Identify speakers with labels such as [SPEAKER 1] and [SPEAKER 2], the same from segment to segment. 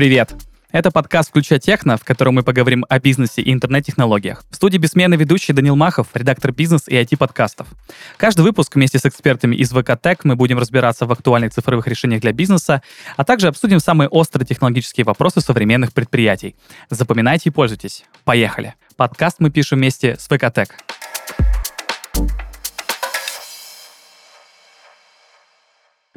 [SPEAKER 1] Привет! Это подкаст «Включа техно», в котором мы поговорим о бизнесе и интернет-технологиях. В студии бессменный ведущий Данил Махов, редактор бизнес и IT-подкастов. Каждый выпуск вместе с экспертами из ВК Тек мы будем разбираться в актуальных цифровых решениях для бизнеса, а также обсудим самые острые технологические вопросы современных предприятий. Запоминайте и пользуйтесь. Поехали! Подкаст мы пишем вместе с ВК Тек.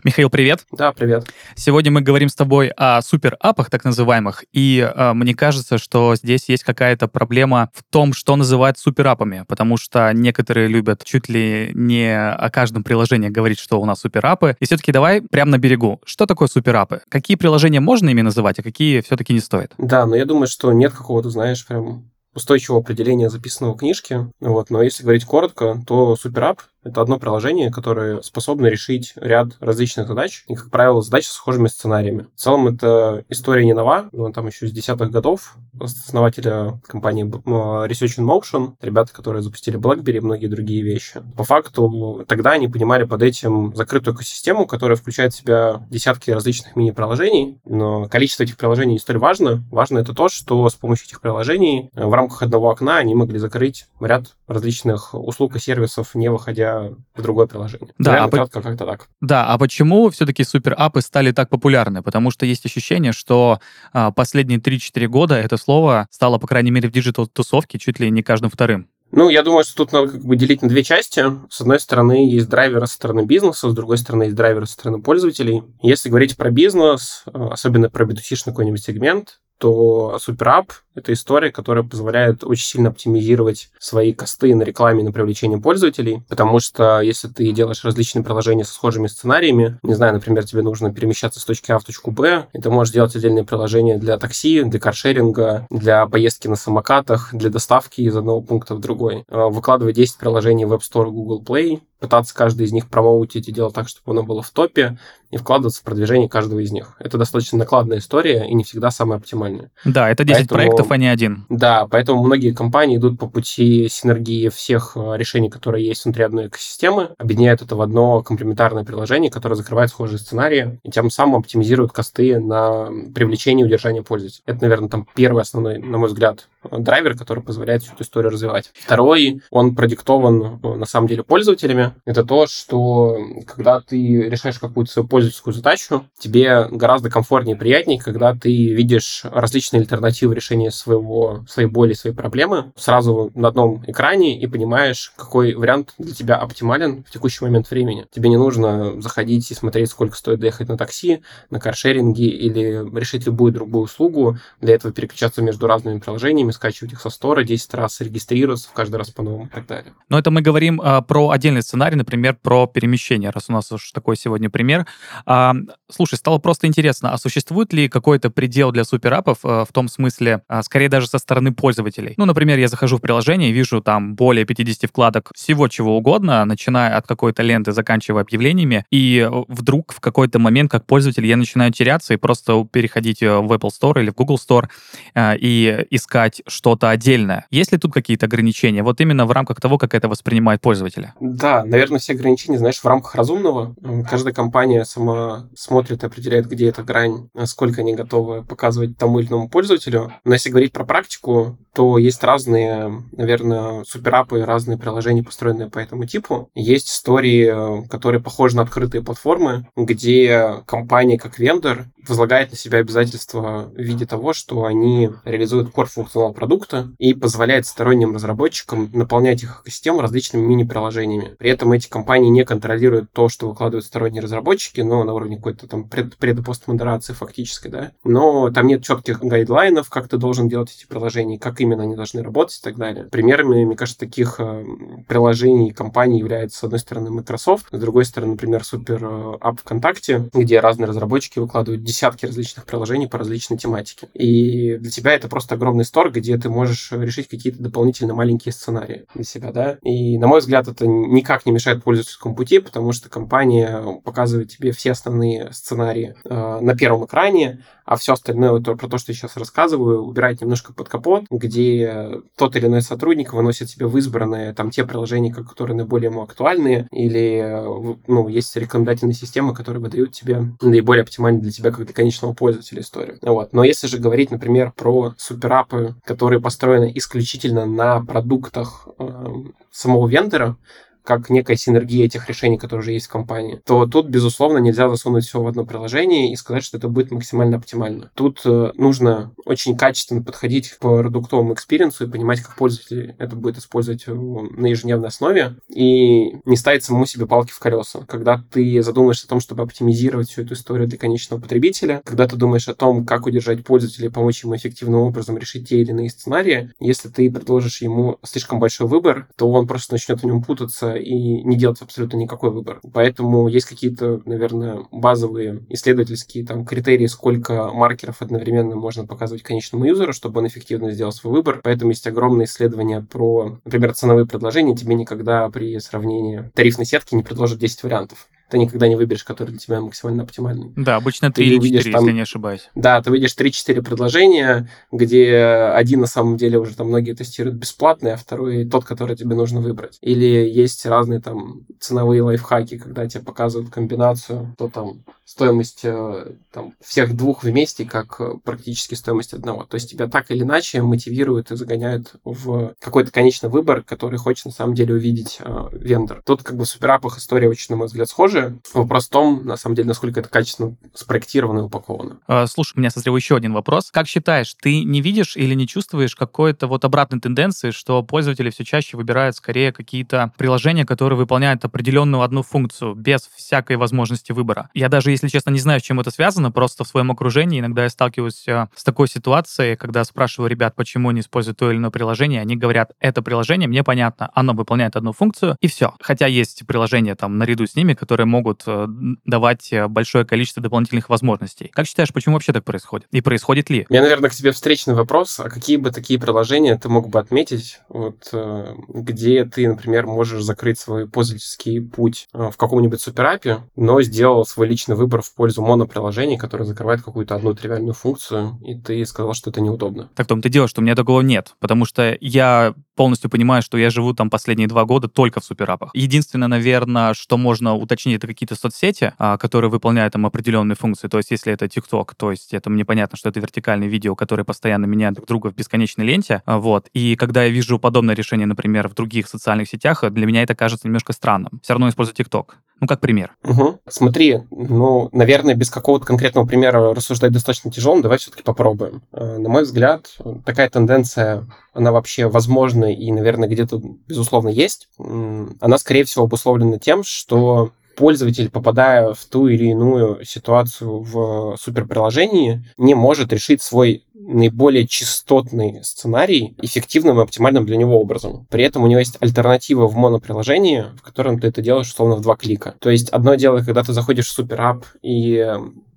[SPEAKER 1] Михаил, привет.
[SPEAKER 2] Да, привет.
[SPEAKER 1] Сегодня мы говорим с тобой о суперапах, так называемых, и э, мне кажется, что здесь есть какая-то проблема в том, что называют суперапами, потому что некоторые любят чуть ли не о каждом приложении говорить, что у нас суперапы. И все-таки давай прямо на берегу. Что такое суперапы? Какие приложения можно ими называть, а какие все-таки не стоит?
[SPEAKER 2] Да, но я думаю, что нет какого-то, знаешь, прям устойчивого определения записанного в книжке. Вот, но если говорить коротко, то суперап это одно приложение, которое способно решить ряд различных задач, и, как правило, задачи с схожими сценариями. В целом, это история не нова, но там еще с десятых годов основателя компании Research in Motion, ребята, которые запустили BlackBerry и многие другие вещи. По факту, тогда они понимали под этим закрытую экосистему, которая включает в себя десятки различных мини-приложений, но количество этих приложений не столь важно. Важно это то, что с помощью этих приложений в рамках одного окна они могли закрыть ряд различных услуг и сервисов, не выходя в другое приложение.
[SPEAKER 1] Да,
[SPEAKER 2] Реально,
[SPEAKER 1] а
[SPEAKER 2] кратко, как-то так.
[SPEAKER 1] Да, а почему все-таки суперапы стали так популярны? Потому что есть ощущение, что а, последние 3-4 года это слово стало, по крайней мере, в digital -тусовке чуть ли не каждым вторым.
[SPEAKER 2] Ну, я думаю, что тут надо как бы делить на две части. С одной стороны, есть драйверы со стороны бизнеса, с другой стороны, есть драйверы со стороны пользователей. Если говорить про бизнес, э, особенно про b какой-нибудь сегмент, то SuperApp — это история, которая позволяет очень сильно оптимизировать свои косты на рекламе и на привлечение пользователей, потому что если ты делаешь различные приложения со схожими сценариями, не знаю, например, тебе нужно перемещаться с точки А в точку Б, и ты можешь делать отдельные приложения для такси, для каршеринга, для поездки на самокатах, для доставки из одного пункта в другой. А, выкладывать 10 приложений в App Store Google Play, пытаться каждый из них промоутить и делать так, чтобы оно было в топе, и вкладываться в продвижение каждого из них. Это достаточно накладная история и не всегда самая оптимальная.
[SPEAKER 1] Да, это 10 поэтому, проектов, а не один.
[SPEAKER 2] Да, поэтому многие компании идут по пути синергии всех э, решений, которые есть внутри одной экосистемы, объединяют это в одно комплементарное приложение, которое закрывает схожие сценарии, и тем самым оптимизирует косты на привлечение и удержание пользователей. Это, наверное, там первый основной, на мой взгляд, драйвер, который позволяет всю эту историю развивать. Второй, он продиктован, э, на самом деле, пользователями, это то, что когда ты решаешь какую-то свою пользовательскую задачу, тебе гораздо комфортнее и приятнее, когда ты видишь различные альтернативы решения своего, своей боли, своей проблемы сразу на одном экране и понимаешь, какой вариант для тебя оптимален в текущий момент времени. Тебе не нужно заходить и смотреть, сколько стоит доехать на такси, на каршеринге или решить любую другую услугу. Для этого переключаться между разными приложениями, скачивать их со стора 10 раз, регистрироваться в каждый раз по-новому и так далее.
[SPEAKER 1] Но это мы говорим а, про отдельный сценарий например, про перемещение, раз у нас уж такой сегодня пример. А, слушай, стало просто интересно, а существует ли какой-то предел для суперапов а, в том смысле, а, скорее даже со стороны пользователей? Ну, например, я захожу в приложение и вижу там более 50 вкладок всего чего угодно, начиная от какой-то ленты, заканчивая объявлениями, и вдруг в какой-то момент, как пользователь, я начинаю теряться и просто переходить э, в Apple Store или в Google Store а, и искать что-то отдельное. Есть ли тут какие-то ограничения? Вот именно в рамках того, как это воспринимают пользователи?
[SPEAKER 2] Да, наверное, все ограничения, знаешь, в рамках разумного. Каждая компания сама смотрит и определяет, где эта грань, сколько они готовы показывать тому или иному пользователю. Но если говорить про практику, то есть разные, наверное, суперапы, разные приложения, построенные по этому типу. Есть истории, которые похожи на открытые платформы, где компания как вендор возлагает на себя обязательства в виде того, что они реализуют core функционал продукта и позволяет сторонним разработчикам наполнять их экосистему различными мини-приложениями. При этом эти компании не контролируют то, что выкладывают сторонние разработчики, но на уровне какой-то там пред, пред- и фактически, да. Но там нет четких гайдлайнов, как ты должен делать эти приложения, как именно они должны работать и так далее. Примерами, мне кажется, таких э, приложений и компаний является, с одной стороны, Microsoft, с другой стороны, например, Супер App ВКонтакте, где разные разработчики выкладывают десятки различных приложений по различной тематике. И для тебя это просто огромный стор, где ты можешь решить какие-то дополнительно маленькие сценарии для себя, да. И, на мой взгляд, это никак не мешает пользовательскому пути, потому что компания показывает тебе все основные сценарии э, на первом экране, а все остальное, то, про то, что я сейчас рассказываю, убирает копать немножко под капот, где тот или иной сотрудник выносит себе в избранные там те приложения, которые наиболее ему актуальны, или ну, есть рекомендательные системы, которые выдают тебе наиболее оптимальные для тебя как для конечного пользователя историю. Вот. Но если же говорить, например, про суперапы, которые построены исключительно на продуктах э, самого вендора, как некая синергия этих решений, которые уже есть в компании, то тут, безусловно, нельзя засунуть все в одно приложение и сказать, что это будет максимально оптимально. Тут э, нужно очень качественно подходить к продуктовому experience у и понимать, как пользователь это будет использовать на ежедневной основе и не ставить самому себе палки в колеса. Когда ты задумаешься о том, чтобы оптимизировать всю эту историю для конечного потребителя, когда ты думаешь о том, как удержать пользователя и помочь ему эффективным образом решить те или иные сценарии, если ты предложишь ему слишком большой выбор, то он просто начнет в нем путаться и не делать абсолютно никакой выбор. Поэтому есть какие-то, наверное, базовые исследовательские там критерии, сколько маркеров одновременно можно показывать конечному юзеру, чтобы он эффективно сделал свой выбор. Поэтому есть огромные исследования про, например, ценовые предложения. Тебе никогда при сравнении тарифной сетки не предложат 10 вариантов ты никогда не выберешь, который для тебя максимально оптимальный.
[SPEAKER 1] Да, обычно 3 или 4, там, если не ошибаюсь.
[SPEAKER 2] Да, ты видишь 3-4 предложения, где один на самом деле уже там многие тестируют бесплатный, а второй тот, который тебе нужно выбрать. Или есть разные там ценовые лайфхаки, когда тебе показывают комбинацию, то там стоимость э, там, всех двух вместе, как практически стоимость одного. То есть тебя так или иначе мотивируют и загоняют в какой-то конечный выбор, который хочет на самом деле увидеть э, вендор. Тут как бы в суперапах история очень, на мой взгляд, схожая, Вопрос в том, на самом деле, насколько это качественно спроектировано и упаковано.
[SPEAKER 1] А, слушай, у меня созрел еще один вопрос. Как считаешь, ты не видишь или не чувствуешь какой-то вот обратной тенденции, что пользователи все чаще выбирают скорее какие-то приложения, которые выполняют определенную одну функцию, без всякой возможности выбора? Я даже, если честно, не знаю, с чем это связано, просто в своем окружении иногда я сталкиваюсь а, с такой ситуацией, когда спрашиваю ребят, почему они используют то или иное приложение, они говорят, это приложение, мне понятно, оно выполняет одну функцию, и все. Хотя есть приложения там наряду с ними, которые могут э, давать э, большое количество дополнительных возможностей. Как считаешь, почему вообще так происходит? И происходит ли?
[SPEAKER 2] Меня, наверное, к тебе встречный вопрос. А какие бы такие приложения ты мог бы отметить, вот, э, где ты, например, можешь закрыть свой пользовательский путь в каком-нибудь суперапе, но сделал свой личный выбор в пользу моноприложений, которое закрывает какую-то одну тривиальную функцию, и ты сказал, что это неудобно.
[SPEAKER 1] Так в том-то дело, что у меня такого нет, потому что я полностью понимаю, что я живу там последние два года только в суперапах. Единственное, наверное, что можно уточнить, это какие-то соцсети, а, которые выполняют там определенные функции. То есть, если это TikTok, то есть это мне понятно, что это вертикальные видео, которые постоянно меняют друг друга в бесконечной ленте. А, вот. И когда я вижу подобное решение, например, в других социальных сетях, для меня это кажется немножко странным. Все равно использую TikTok. Ну, как пример.
[SPEAKER 2] Угу. Смотри, ну, наверное, без какого-то конкретного примера рассуждать достаточно тяжело, давай все-таки попробуем. А, на мой взгляд, такая тенденция, она вообще возможна и, наверное, где-то, безусловно, есть. Она, скорее всего, обусловлена тем, что пользователь, попадая в ту или иную ситуацию в суперприложении, не может решить свой наиболее частотный сценарий эффективным и оптимальным для него образом. При этом у него есть альтернатива в моноприложении, в котором ты это делаешь условно в два клика. То есть одно дело, когда ты заходишь в суперап и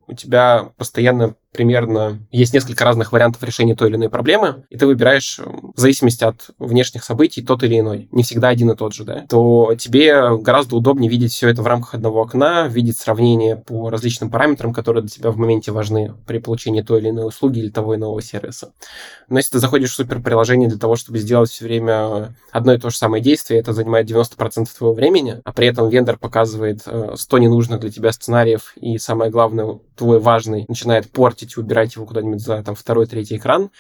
[SPEAKER 2] у тебя постоянно примерно есть несколько разных вариантов решения той или иной проблемы, и ты выбираешь в зависимости от внешних событий тот или иной, не всегда один и тот же, да, то тебе гораздо удобнее видеть все это в рамках одного окна, видеть сравнение по различным параметрам, которые для тебя в моменте важны при получении той или иной услуги или того иного сервиса. Но если ты заходишь в суперприложение для того, чтобы сделать все время одно и то же самое действие, это занимает 90% твоего времени, а при этом вендор показывает 100 э, ненужных для тебя сценариев, и самое главное, твой важный начинает портить хотите убирать его куда-нибудь за там, второй, третий экран,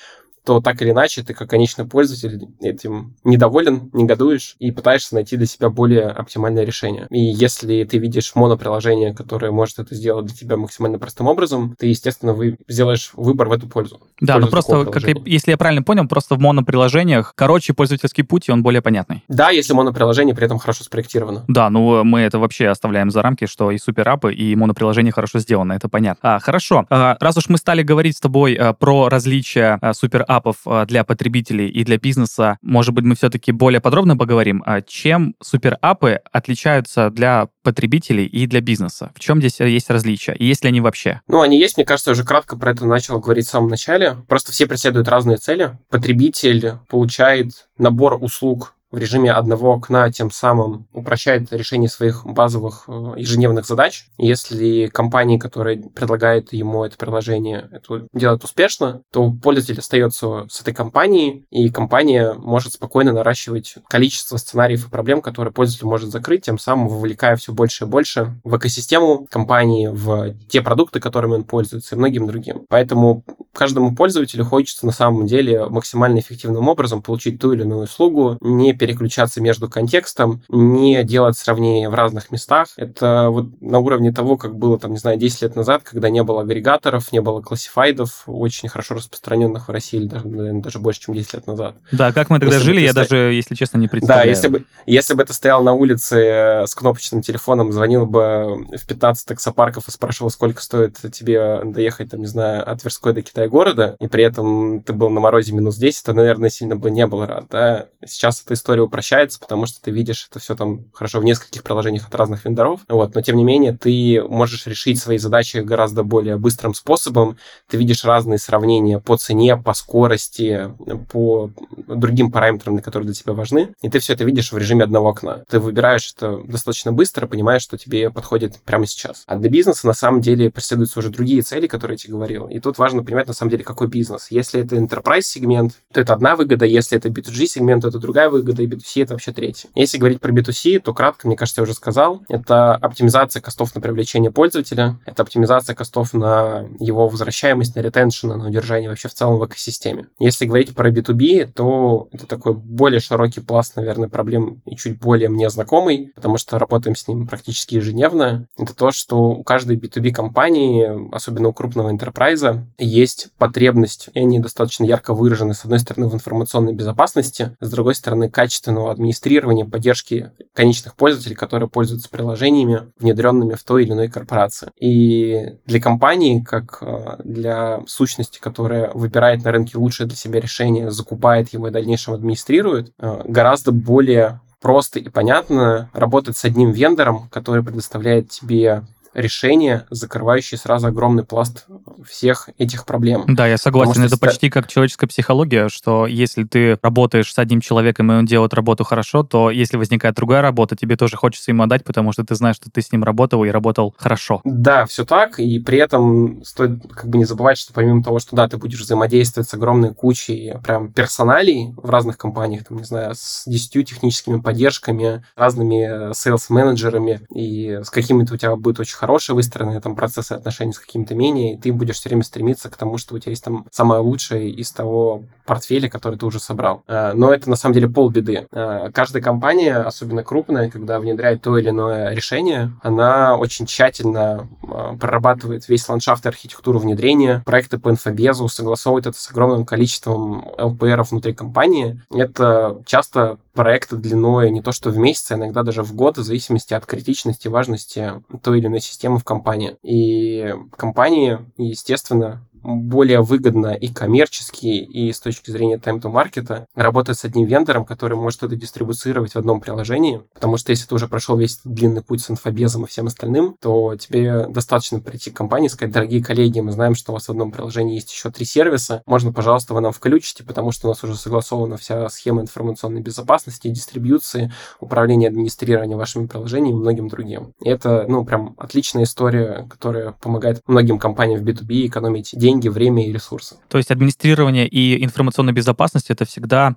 [SPEAKER 2] то так или иначе ты как конечный пользователь этим недоволен, негодуешь и пытаешься найти для себя более оптимальное решение. И если ты видишь моноприложение, которое может это сделать для тебя максимально простым образом, ты, естественно, вы сделаешь выбор в эту пользу.
[SPEAKER 1] Да,
[SPEAKER 2] но
[SPEAKER 1] ну просто, как я, если я правильно понял, просто в моноприложениях короче пользовательский путь, и он более понятный.
[SPEAKER 2] Да, если моноприложение при этом хорошо спроектировано.
[SPEAKER 1] Да, ну мы это вообще оставляем за рамки, что и суперапы, и моноприложение хорошо сделано, это понятно. А, хорошо, а, раз уж мы стали говорить с тобой а, про различия а, суперапов апов а, для потребителей и для бизнеса, может быть, мы все-таки более подробно поговорим, а чем суперапы отличаются для потребителей и для бизнеса? В чем здесь есть различия? И есть ли они вообще?
[SPEAKER 2] Ну, они есть, мне кажется, я уже кратко про это начал говорить в самом начале. Просто все преследуют разные цели. Потребитель получает набор услуг в режиме одного окна тем самым упрощает решение своих базовых э, ежедневных задач. Если компания, которая предлагает ему это приложение, это делает успешно, то пользователь остается с этой компанией, и компания может спокойно наращивать количество сценариев и проблем, которые пользователь может закрыть, тем самым вовлекая все больше и больше в экосистему компании, в те продукты, которыми он пользуется, и многим другим. Поэтому каждому пользователю хочется на самом деле максимально эффективным образом получить ту или иную услугу, не переключаться между контекстом, не делать сравнения в разных местах. Это вот на уровне того, как было, там, не знаю, 10 лет назад, когда не было агрегаторов, не было классифайдов, очень хорошо распространенных в России, даже, наверное, даже больше, чем 10 лет назад.
[SPEAKER 1] Да, как мы тогда если жили, я ста... даже, если честно, не представляю.
[SPEAKER 2] Да, если бы, если бы ты стоял на улице э, с кнопочным телефоном, звонил бы в 15 таксопарков и спрашивал, сколько стоит тебе доехать, там, не знаю, от Тверской до Китая города, и при этом ты был на морозе минус 10, то, наверное, сильно бы не был рад, да. Сейчас эта история упрощается, потому что ты видишь это все там хорошо в нескольких приложениях от разных вендоров, вот, но тем не менее ты можешь решить свои задачи гораздо более быстрым способом, ты видишь разные сравнения по цене, по скорости, по другим параметрам, которые для тебя важны, и ты все это видишь в режиме одного окна. Ты выбираешь это достаточно быстро, понимаешь, что тебе подходит прямо сейчас. А для бизнеса на самом деле преследуются уже другие цели, которые я тебе говорил. И тут важно понимать, на самом деле, какой бизнес. Если это enterprise сегмент, то это одна выгода, если это B2G сегмент, то это другая выгода, и B2C это вообще третья. Если говорить про B2C, то кратко, мне кажется, я уже сказал, это оптимизация костов на привлечение пользователя, это оптимизация костов на его возвращаемость, на ретеншн, на удержание вообще в целом в экосистеме. Если говорить про B2B, то это такой более широкий пласт, наверное, проблем и чуть более мне знакомый, потому что работаем с ним практически ежедневно. Это то, что у каждой B2B компании, особенно у крупного enterprise, есть потребность, и они достаточно ярко выражены, с одной стороны, в информационной безопасности, с другой стороны, качественного администрирования, поддержки конечных пользователей, которые пользуются приложениями, внедренными в той или иной корпорации. И для компании, как э, для сущности, которая выбирает на рынке лучшее для себя решение, закупает его и в дальнейшем администрирует, э, гораздо более просто и понятно работать с одним вендором, который предоставляет тебе решение, закрывающее сразу огромный пласт всех этих проблем.
[SPEAKER 1] Да, я согласен. Это почти как человеческая психология, что если ты работаешь с одним человеком, и он делает работу хорошо, то если возникает другая работа, тебе тоже хочется ему отдать, потому что ты знаешь, что ты с ним работал и работал хорошо.
[SPEAKER 2] Да, все так. И при этом стоит как бы не забывать, что помимо того, что да, ты будешь взаимодействовать с огромной кучей прям персоналей в разных компаниях, там, не знаю, с 10 техническими поддержками, разными сейлс-менеджерами, и с какими-то у тебя будет очень хорошие выстроенные там процессы отношений с какими-то менее, и ты будешь все время стремиться к тому, что у тебя есть там самое лучшее из того портфеля, который ты уже собрал. А, но это на самом деле полбеды. А, каждая компания, особенно крупная, когда внедряет то или иное решение, она очень тщательно а, прорабатывает весь ландшафт и архитектуру внедрения, проекты по инфобезу, согласовывает это с огромным количеством LPR внутри компании. Это часто проекты длиной не то что в месяц, а иногда даже в год, в зависимости от критичности, важности той или иной системы в компании. И компании, естественно, более выгодно и коммерчески, и с точки зрения time-to-маркета работать с одним вендором, который может это дистрибуцировать в одном приложении, потому что если ты уже прошел весь длинный путь с инфобезом и всем остальным, то тебе достаточно прийти к компании и сказать, дорогие коллеги, мы знаем, что у вас в одном приложении есть еще три сервиса, можно, пожалуйста, вы нам включите, потому что у нас уже согласована вся схема информационной безопасности, дистрибьюции, управления администрирования вашими приложениями и многим другим. И это, ну, прям отличная история, которая помогает многим компаниям в B2B экономить деньги деньги, время и ресурсы.
[SPEAKER 1] То есть администрирование и информационная безопасность это всегда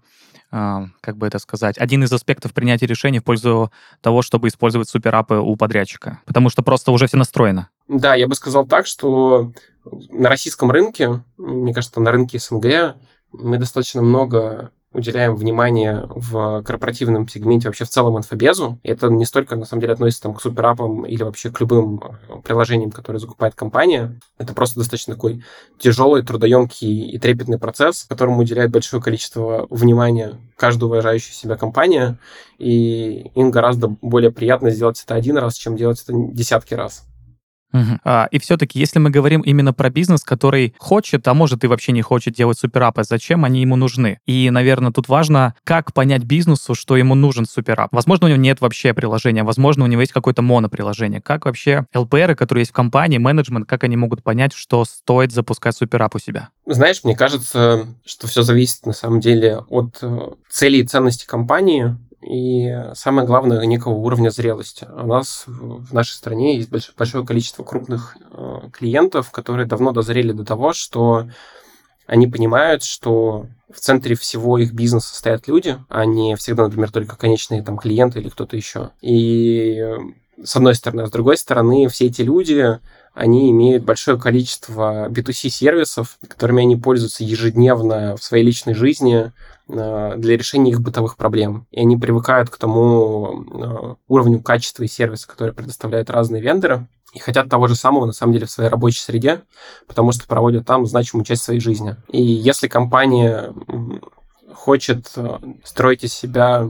[SPEAKER 1] а, как бы это сказать, один из аспектов принятия решений в пользу того, чтобы использовать суперапы у подрядчика, потому что просто уже все настроено.
[SPEAKER 2] Да, я бы сказал так, что на российском рынке, мне кажется, на рынке СНГ мы достаточно много уделяем внимание в корпоративном сегменте вообще в целом инфобезу. И это не столько, на самом деле, относится там, к суперапам или вообще к любым э, приложениям, которые закупает компания. Это просто достаточно такой тяжелый, трудоемкий и трепетный процесс, которому уделяет большое количество внимания каждая уважающая себя компания. И им гораздо более приятно сделать это один раз, чем делать это десятки раз.
[SPEAKER 1] Угу. А, и все-таки, если мы говорим именно про бизнес, который хочет, а может и вообще не хочет делать суперапы, зачем они ему нужны? И, наверное, тут важно, как понять бизнесу, что ему нужен суперап. Возможно, у него нет вообще приложения, возможно, у него есть какое-то моноприложение. Как вообще ЛПРы, которые есть в компании, менеджмент, как они могут понять, что стоит запускать суперап у себя?
[SPEAKER 2] Знаешь, мне кажется, что все зависит на самом деле от э, целей и ценностей компании, и самое главное, некого уровня зрелости. У нас в нашей стране есть большое количество крупных э, клиентов, которые давно дозрели до того, что они понимают, что в центре всего их бизнеса стоят люди, а не всегда, например, только конечные там клиенты или кто-то еще. И э, с одной стороны. А с другой стороны, все эти люди, они имеют большое количество B2C-сервисов, которыми они пользуются ежедневно в своей личной жизни для решения их бытовых проблем. И они привыкают к тому э, уровню качества и сервиса, который предоставляют разные вендоры и хотят того же самого, на самом деле, в своей рабочей среде, потому что проводят там значимую часть своей жизни. И если компания хочет э, строить из себя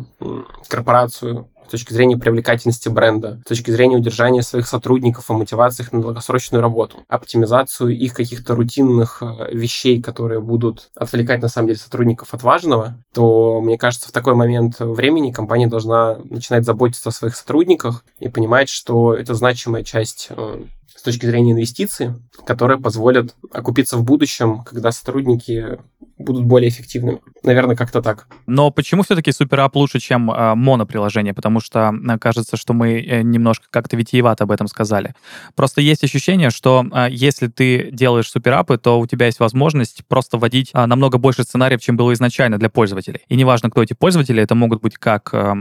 [SPEAKER 2] корпорацию с точки зрения привлекательности бренда, с точки зрения удержания своих сотрудников и мотивации их на долгосрочную работу, оптимизацию их каких-то рутинных э, вещей, которые будут отвлекать, на самом деле, сотрудников от важного, то, мне кажется, в такой момент времени компания должна начинать заботиться о своих сотрудниках и понимать, что это значимая часть э, с точки зрения инвестиций, которые позволят окупиться в будущем, когда сотрудники будут более эффективными. Наверное, как-то так.
[SPEAKER 1] Но почему все-таки суперап лучше, чем э, моноприложение? Потому что э, кажется, что мы э, немножко как-то витиевато об этом сказали. Просто есть ощущение, что э, если ты делаешь суперапы, то у тебя есть возможность просто вводить э, намного больше сценариев, чем было изначально для пользователей. И неважно, кто эти пользователи, это могут быть как э,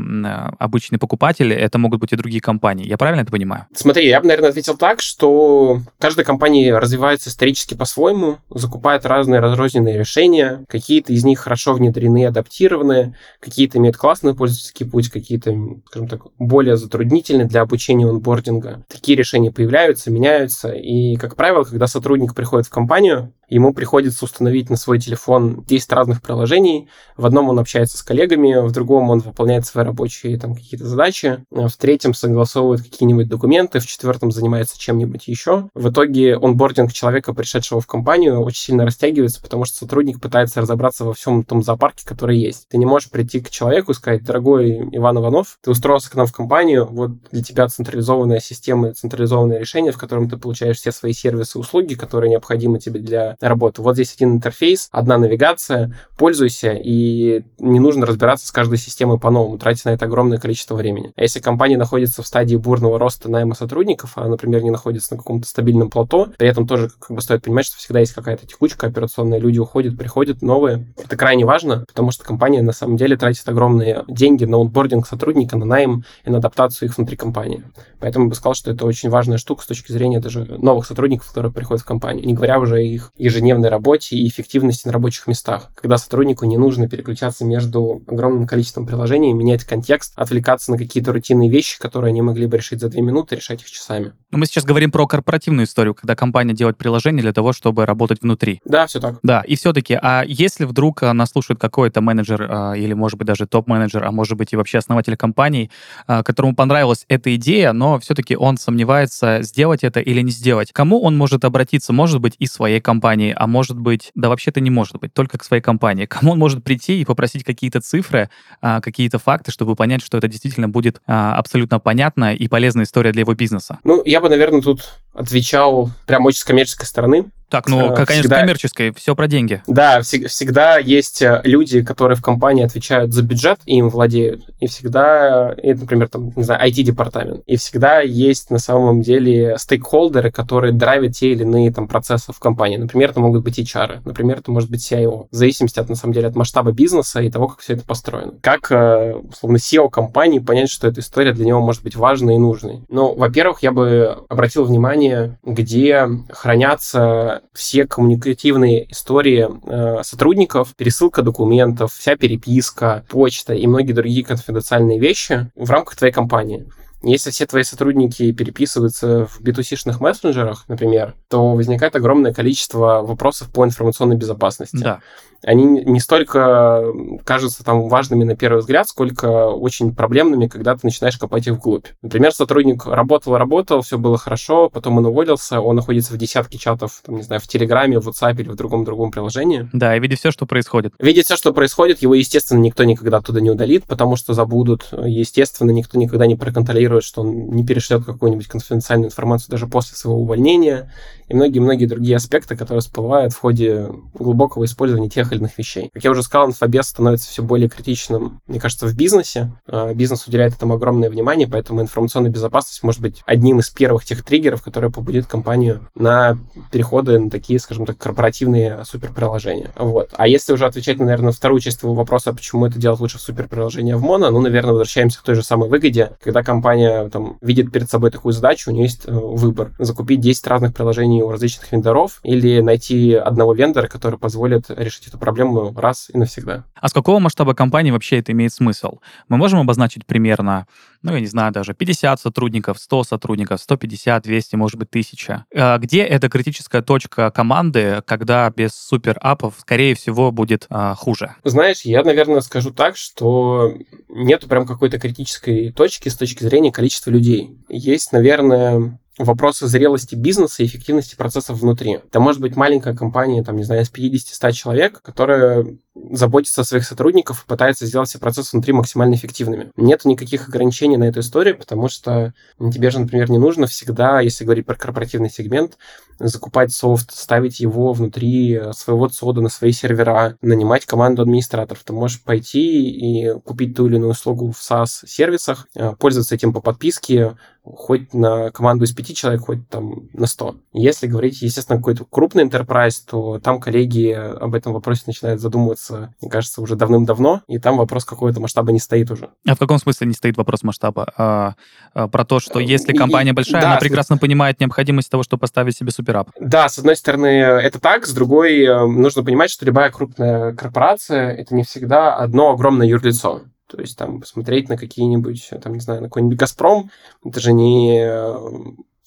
[SPEAKER 1] обычные покупатели, это могут быть и другие компании. Я правильно это понимаю?
[SPEAKER 2] Смотри, я бы, наверное, ответил так, что каждая компания развивается исторически по-своему, закупает разные разрозненные решения, какие-то из них хорошо внедрены, адаптированы, какие-то имеют классный пользовательский путь, какие-то, скажем так, более затруднительные для обучения онбординга. Такие решения появляются, меняются, и, как правило, когда сотрудник приходит в компанию, ему приходится установить на свой телефон 10 разных приложений. В одном он общается с коллегами, в другом он выполняет свои рабочие там какие-то задачи, в третьем согласовывает какие-нибудь документы, в четвертом занимается чем-нибудь еще. В итоге онбординг человека, пришедшего в компанию, очень сильно растягивается, потому что сотрудник пытается разобраться во всем том зоопарке, который есть. Ты не можешь прийти к человеку и сказать, дорогой Иван Иванов, ты устроился к нам в компанию, вот для тебя централизованная система, централизованное решение, в котором ты получаешь все свои сервисы и услуги, которые необходимы тебе для работы. Вот здесь один интерфейс, одна навигация, пользуйся, и не нужно разбираться с каждой системой по-новому, тратить на это огромное количество времени. А если компания находится в стадии бурного роста найма сотрудников, а, например, не находится на каком-то стабильном плато, при этом тоже как бы стоит понимать, что всегда есть какая-то текучка операционная, люди уходят, приходят новые. Это крайне важно, потому что компания на самом деле тратит огромные деньги на онбординг сотрудника, на найм и на адаптацию их внутри компании. Поэтому я бы сказал, что это очень важная штука с точки зрения даже новых сотрудников, которые приходят в компанию, не говоря уже о их ежедневной работе и эффективности на рабочих местах, когда сотруднику не нужно переключаться между огромным количеством приложений, менять контекст, отвлекаться на какие-то рутинные вещи, которые они могли бы решить за две минуты, решать их часами.
[SPEAKER 1] Мы сейчас говорим про корпоративную историю, когда компания делает приложение для того, чтобы работать внутри.
[SPEAKER 2] Да, все так.
[SPEAKER 1] Да, и все-таки, а если вдруг а, нас слушает какой-то менеджер а, или, может быть, даже топ-менеджер, а может быть и вообще основатель компании, а, которому понравилась эта идея, но все-таки он сомневается, сделать это или не сделать, кому он может обратиться? Может быть, и своей компании, а может быть, да вообще-то не может быть, только к своей компании. Кому он может прийти и попросить какие-то цифры, а, какие-то факты, чтобы понять, что это действительно будет а, абсолютно понятная и полезная история для его бизнеса?
[SPEAKER 2] Ну, я бы, наверное, тут отвечал прям очень с коммерческой стороны.
[SPEAKER 1] Так, ну, как, конечно, всегда... коммерческой, все про деньги.
[SPEAKER 2] Да, вс- всегда есть э, люди, которые в компании отвечают за бюджет и им владеют. И всегда, это, например, там, не знаю, IT-департамент. И всегда есть на самом деле стейкхолдеры, которые драйвят те или иные там процессы в компании. Например, это могут быть HR, например, это может быть CIO. В зависимости от, на самом деле, от масштаба бизнеса и того, как все это построено. Как, э, условно, SEO компании понять, что эта история для него может быть важной и нужной? Ну, во-первых, я бы обратил внимание, где хранятся все коммуникативные истории э, сотрудников, пересылка документов, вся переписка, почта и многие другие конфиденциальные вещи в рамках твоей компании. Если все твои сотрудники переписываются в B2C-шных мессенджерах, например, то возникает огромное количество вопросов по информационной безопасности.
[SPEAKER 1] Да
[SPEAKER 2] они не столько кажутся там важными на первый взгляд, сколько очень проблемными, когда ты начинаешь копать их вглубь. Например, сотрудник работал-работал, все было хорошо, потом он уволился, он находится в десятке чатов, там, не знаю, в Телеграме, в WhatsApp или в другом-другом приложении.
[SPEAKER 1] Да, и видит все, что происходит.
[SPEAKER 2] Видит все, что происходит, его, естественно, никто никогда туда не удалит, потому что забудут. Естественно, никто никогда не проконтролирует, что он не перешлет какую-нибудь конфиденциальную информацию даже после своего увольнения и многие-многие другие аспекты, которые всплывают в ходе глубокого использования тех поехальных вещей. Как я уже сказал, инфобес становится все более критичным, мне кажется, в бизнесе. А, бизнес уделяет этому огромное внимание, поэтому информационная безопасность может быть одним из первых тех триггеров, которые побудит компанию на переходы на такие, скажем так, корпоративные суперприложения. Вот. А если уже отвечать, наверное, на вторую часть твоего вопроса, почему это делать лучше в суперприложение в моно, ну, наверное, возвращаемся к той же самой выгоде, когда компания там видит перед собой такую задачу, у нее есть э, выбор. Закупить 10 разных приложений у различных вендоров или найти одного вендора, который позволит решить эту проблему раз и навсегда.
[SPEAKER 1] А с какого масштаба компании вообще это имеет смысл? Мы можем обозначить примерно, ну, я не знаю, даже 50 сотрудников, 100 сотрудников, 150, 200, может быть, 1000. А где эта критическая точка команды, когда без суперапов, скорее всего, будет а, хуже?
[SPEAKER 2] Знаешь, я, наверное, скажу так, что нету прям какой-то критической точки с точки зрения количества людей. Есть, наверное, вопросы зрелости бизнеса и эффективности процессов внутри. Это может быть маленькая компания, там, не знаю, с 50-100 человек, которая заботится о своих сотрудниках и пытается сделать все процессы внутри максимально эффективными. Нет никаких ограничений на эту историю, потому что тебе же, например, не нужно всегда, если говорить про корпоративный сегмент, закупать софт, ставить его внутри своего сода на свои сервера, нанимать команду администраторов. Ты можешь пойти и купить ту или иную услугу в SaaS-сервисах, э, пользоваться этим по подписке, хоть на команду из пяти человек, хоть там на сто. Если говорить, естественно, какой-то крупный enterprise, то там коллеги об этом вопросе начинают задумываться, мне кажется, уже давным-давно, и там вопрос какого-то масштаба не стоит уже.
[SPEAKER 1] А в каком смысле не стоит вопрос масштаба? А, а, про то, что если компания большая, и, да, она прекрасно с... понимает необходимость того, чтобы поставить себе суперап.
[SPEAKER 2] Да, с одной стороны, это так, с другой, э, нужно понимать, что любая крупная корпорация — это не всегда одно огромное юрлицо. То есть там посмотреть на какие-нибудь, там, не знаю, на какой-нибудь «Газпром», это же не э,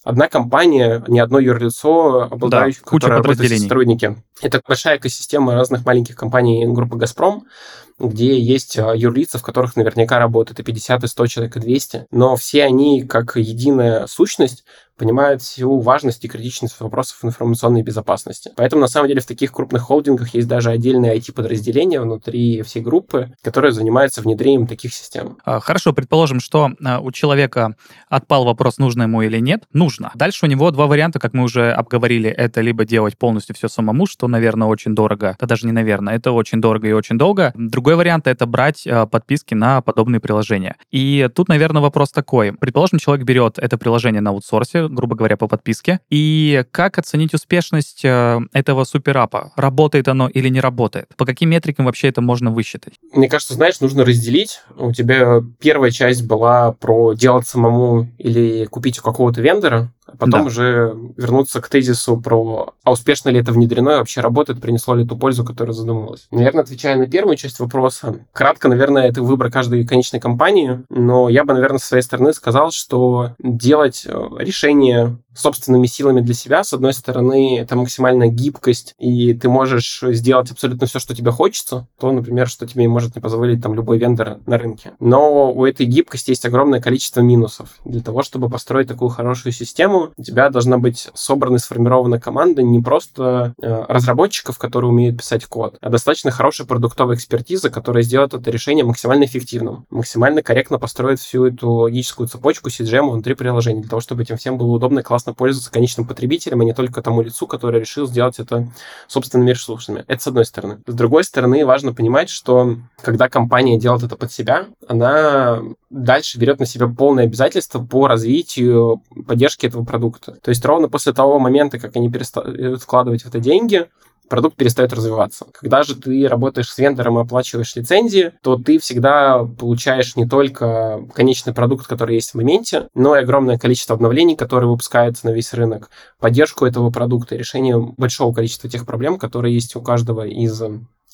[SPEAKER 2] одна компания, не одно юрлицо, обладающее, да, которое работает сотрудники. Это большая экосистема разных маленьких компаний группы «Газпром», где есть э, юрлица, в которых наверняка работает и 50, и 100 человек, и 200. Но все они, как единая сущность, понимают всю важность и критичность вопросов информационной безопасности. Поэтому, на самом деле, в таких крупных холдингах есть даже отдельные IT-подразделения внутри всей группы, которые занимаются внедрением таких систем.
[SPEAKER 1] А, хорошо, предположим, что а, у человека отпал вопрос, нужно ему или нет. Нужно. Дальше у него два варианта, как мы уже обговорили. Это либо делать полностью все самому, что, наверное, очень дорого. Это даже не наверное, это очень дорого и очень долго. Другой вариант — это брать а, подписки на подобные приложения. И тут, наверное, вопрос такой. Предположим, человек берет это приложение на аутсорсе, грубо говоря, по подписке. И как оценить успешность э, этого суперапа? Работает оно или не работает? По каким метрикам вообще это можно высчитать?
[SPEAKER 2] Мне кажется, знаешь, нужно разделить. У тебя первая часть была про делать самому или купить у какого-то вендора, а потом да. уже вернуться к тезису про, а успешно ли это внедрено и вообще работает, принесло ли ту пользу, которая задумывалась. Наверное, отвечая на первую часть вопроса, кратко, наверное, это выбор каждой конечной компании, но я бы, наверное, со своей стороны сказал, что делать э, решение собственными силами для себя. С одной стороны, это максимальная гибкость, и ты можешь сделать абсолютно все, что тебе хочется. То, например, что тебе может не позволить там любой вендор на рынке. Но у этой гибкости есть огромное количество минусов. Для того, чтобы построить такую хорошую систему, у тебя должна быть собрана и сформирована команда не просто э, разработчиков, которые умеют писать код, а достаточно хорошая продуктовая экспертиза, которая сделает это решение максимально эффективным, максимально корректно построит всю эту логическую цепочку CGM внутри приложения, для того, чтобы этим всем было удобно и классно классно пользоваться конечным потребителем, а не только тому лицу, который решил сделать это собственными ресурсами. Это с одной стороны. С другой стороны, важно понимать, что когда компания делает это под себя, она дальше берет на себя полное обязательство по развитию поддержки этого продукта. То есть ровно после того момента, как они перестают вкладывать в это деньги, продукт перестает развиваться. Когда же ты работаешь с вендором и оплачиваешь лицензии, то ты всегда получаешь не только конечный продукт, который есть в моменте, но и огромное количество обновлений, которые выпускаются на весь рынок, поддержку этого продукта, решение большого количества тех проблем, которые есть у каждого из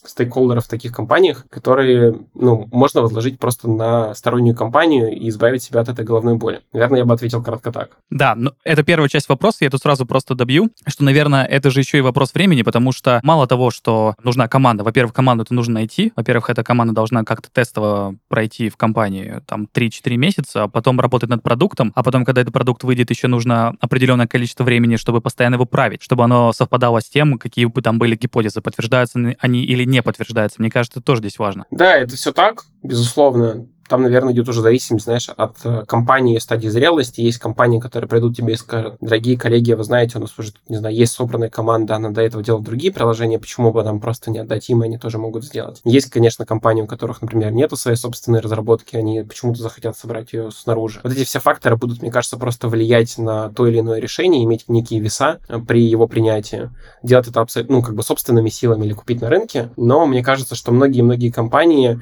[SPEAKER 2] стейкхолдеров в таких компаниях, которые, ну, можно возложить просто на стороннюю компанию и избавить себя от этой головной боли. Наверное, я бы ответил кратко так.
[SPEAKER 1] Да, но это первая часть вопроса, я тут сразу просто добью, что, наверное, это же еще и вопрос времени, потому что мало того, что нужна команда, во-первых, команду это нужно найти, во-первых, эта команда должна как-то тестово пройти в компании там 3-4 месяца, а потом работать над продуктом, а потом, когда этот продукт выйдет, еще нужно определенное количество времени, чтобы постоянно его править, чтобы оно совпадало с тем, какие бы там были гипотезы, подтверждаются они или не подтверждается. Мне кажется, это тоже здесь важно.
[SPEAKER 2] Да, это все так, безусловно там, наверное, идет уже зависимость, знаешь, от э, компании стадии зрелости. Есть компании, которые придут тебе и скажут, дорогие коллеги, вы знаете, у нас уже, не знаю, есть собранная команда, она до этого делала другие приложения, почему бы нам просто не отдать им, и они тоже могут сделать. Есть, конечно, компании, у которых, например, нету своей собственной разработки, они почему-то захотят собрать ее снаружи. Вот эти все факторы будут, мне кажется, просто влиять на то или иное решение, иметь некие веса э, при его принятии. Делать это абсолютно, ну, как бы собственными силами или купить на рынке. Но мне кажется, что многие-многие компании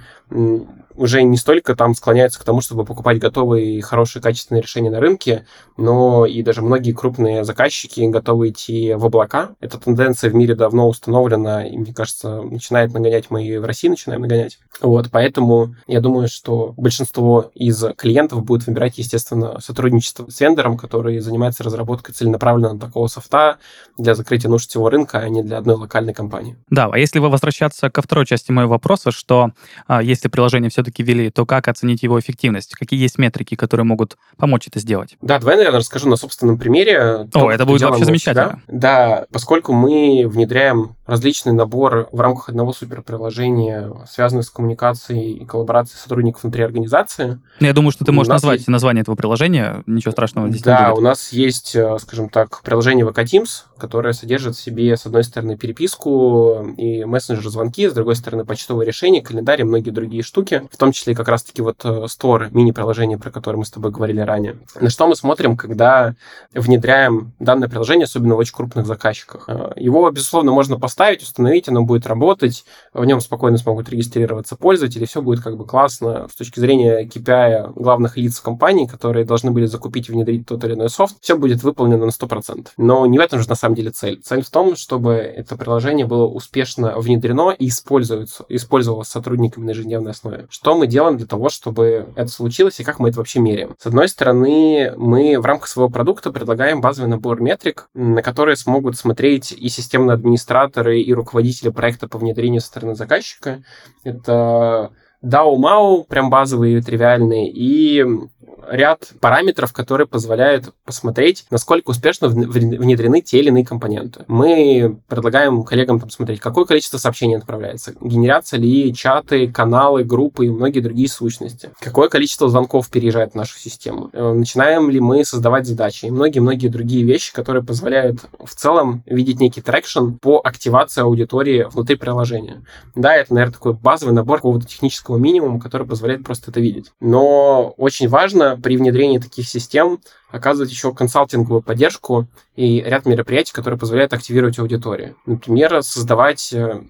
[SPEAKER 2] уже не столько там склоняются к тому, чтобы покупать готовые хорошие качественные решения на рынке, но и даже многие крупные заказчики готовы идти в облака. Эта тенденция в мире давно установлена, и, мне кажется, начинает нагонять, мы и в России начинаем нагонять. Вот, поэтому я думаю, что большинство из клиентов будет выбирать, естественно, сотрудничество с вендором, который занимается разработкой целенаправленно такого софта для закрытия нужд всего рынка, а не для одной локальной компании.
[SPEAKER 1] Да, а если вы возвращаться ко второй части моего вопроса, что а, если приложение все все-таки ввели, то как оценить его эффективность? Какие есть метрики, которые могут помочь это сделать?
[SPEAKER 2] Да, давай, наверное, расскажу на собственном примере.
[SPEAKER 1] О, это будет вообще замечательно.
[SPEAKER 2] Да, да, поскольку мы внедряем различный набор в рамках одного суперприложения, связанных с коммуникацией и коллаборацией сотрудников внутри организации.
[SPEAKER 1] Ну, я думаю, что ты можешь назвать есть... название этого приложения, ничего страшного здесь
[SPEAKER 2] да,
[SPEAKER 1] не будет.
[SPEAKER 2] у нас есть, э, скажем так, приложение VK Teams, которое содержит в себе, с одной стороны, переписку и мессенджер-звонки, с другой стороны, почтовые решения, календарь и многие другие штуки в том числе как раз-таки вот э, Store, мини-приложение, про которое мы с тобой говорили ранее. На что мы смотрим, когда внедряем данное приложение, особенно в очень крупных заказчиках? Э, его, безусловно, можно поставить, установить, оно будет работать, в нем спокойно смогут регистрироваться пользователи, все будет как бы классно с точки зрения KPI главных лиц компании, которые должны были закупить и внедрить тот или иной софт, все будет выполнено на 100%. Но не в этом же на самом деле цель. Цель в том, чтобы это приложение было успешно внедрено и используется, использовалось сотрудниками на ежедневной основе что мы делаем для того, чтобы это случилось и как мы это вообще меряем. С одной стороны, мы в рамках своего продукта предлагаем базовый набор метрик, на которые смогут смотреть и системные администраторы, и руководители проекта по внедрению со стороны заказчика. Это DAU, MAU, прям базовые, тривиальные, и ряд параметров, которые позволяют посмотреть, насколько успешно внедрены те или иные компоненты. Мы предлагаем коллегам там смотреть, какое количество сообщений отправляется, генерятся ли чаты, каналы, группы и многие другие сущности, какое количество звонков переезжает в нашу систему, э, начинаем ли мы создавать задачи и многие-многие другие вещи, которые позволяют в целом видеть некий traction по активации аудитории внутри приложения. Да, это, наверное, такой базовый набор какого-то технического минимума, который позволяет просто это видеть. Но очень важно при внедрении таких систем оказывать еще консалтинговую поддержку и ряд мероприятий, которые позволяют активировать аудиторию. Например, создавать э,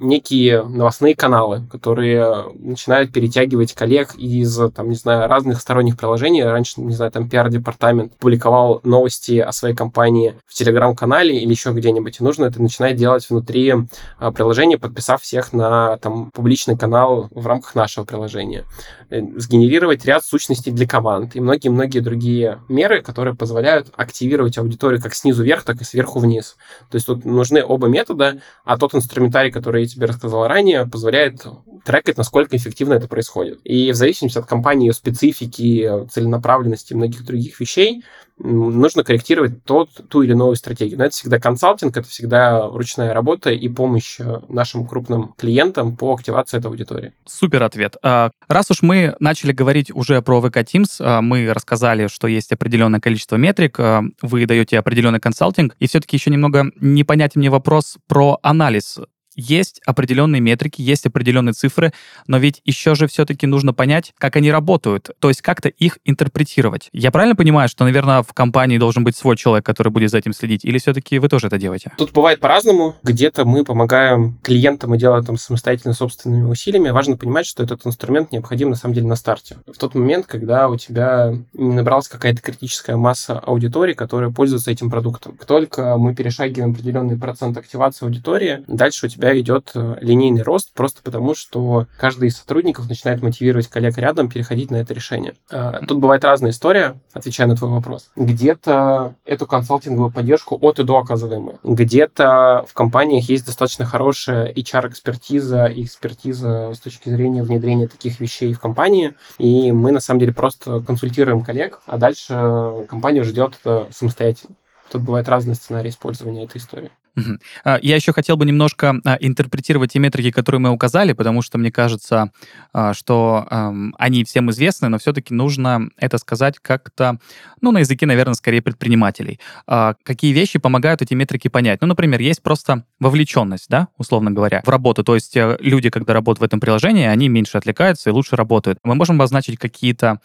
[SPEAKER 2] некие новостные каналы, которые начинают перетягивать коллег из, там, не знаю, разных сторонних приложений. Раньше, не знаю, там пиар-департамент публиковал новости о своей компании в Телеграм-канале или еще где-нибудь. И нужно это начинать делать внутри а, приложения, подписав всех на там публичный канал в рамках нашего приложения. Э, сгенерировать ряд сущностей для команд и многие-многие другие меры, которые позволяют активировать аудиторию как снизу вверх, так и сверху вниз. То есть тут нужны оба метода, а тот инструментарий, который я тебе рассказал ранее, позволяет трекать, насколько эффективно это происходит. И в зависимости от компании, ее специфики, целенаправленности и многих других вещей, нужно корректировать тот, ту или иную стратегию. Но это всегда консалтинг, это всегда ручная работа и помощь э, нашим крупным клиентам по активации этой аудитории.
[SPEAKER 1] Супер ответ. А, раз уж мы начали говорить уже про VK Teams, а, мы рассказали, что есть определенное количество метрик, а, вы даете определенный консалтинг, и все-таки еще немного непонятен мне вопрос про анализ есть определенные метрики, есть определенные цифры, но ведь еще же все-таки нужно понять, как они работают, то есть как-то их интерпретировать. Я правильно понимаю, что, наверное, в компании должен быть свой человек, который будет за этим следить, или все-таки вы тоже это делаете?
[SPEAKER 2] Тут бывает по-разному. Где-то мы помогаем клиентам и делаем там самостоятельно собственными усилиями. Важно понимать, что этот инструмент необходим на самом деле на старте. В тот момент, когда у тебя набралась какая-то критическая масса аудитории, которая пользуется этим продуктом. Как только мы перешагиваем определенный процент активации аудитории, дальше у тебя тебя идет э, линейный рост просто потому, что каждый из сотрудников начинает мотивировать коллег рядом переходить на это решение. А, тут бывает разная история, отвечая на твой вопрос. Где-то эту консалтинговую поддержку от и до оказываем мы. Где-то в компаниях есть достаточно хорошая HR-экспертиза экспертиза с точки зрения внедрения таких вещей в компании, и мы на самом деле просто консультируем коллег, а дальше компания ждет это самостоятельно. Тут бывает разные сценарии использования этой истории.
[SPEAKER 1] А, я еще хотел бы немножко а, интерпретировать те метрики, которые мы указали, потому что мне кажется, а, что они всем известны, но все-таки нужно это сказать как-то, ну, на языке, наверное, скорее предпринимателей. Какие вещи помогают эти метрики понять? Ну, например, есть просто вовлеченность, да, условно говоря, в работу. То есть э, люди, когда работают в этом приложении, они меньше отвлекаются и лучше работают. Мы можем обозначить какие-то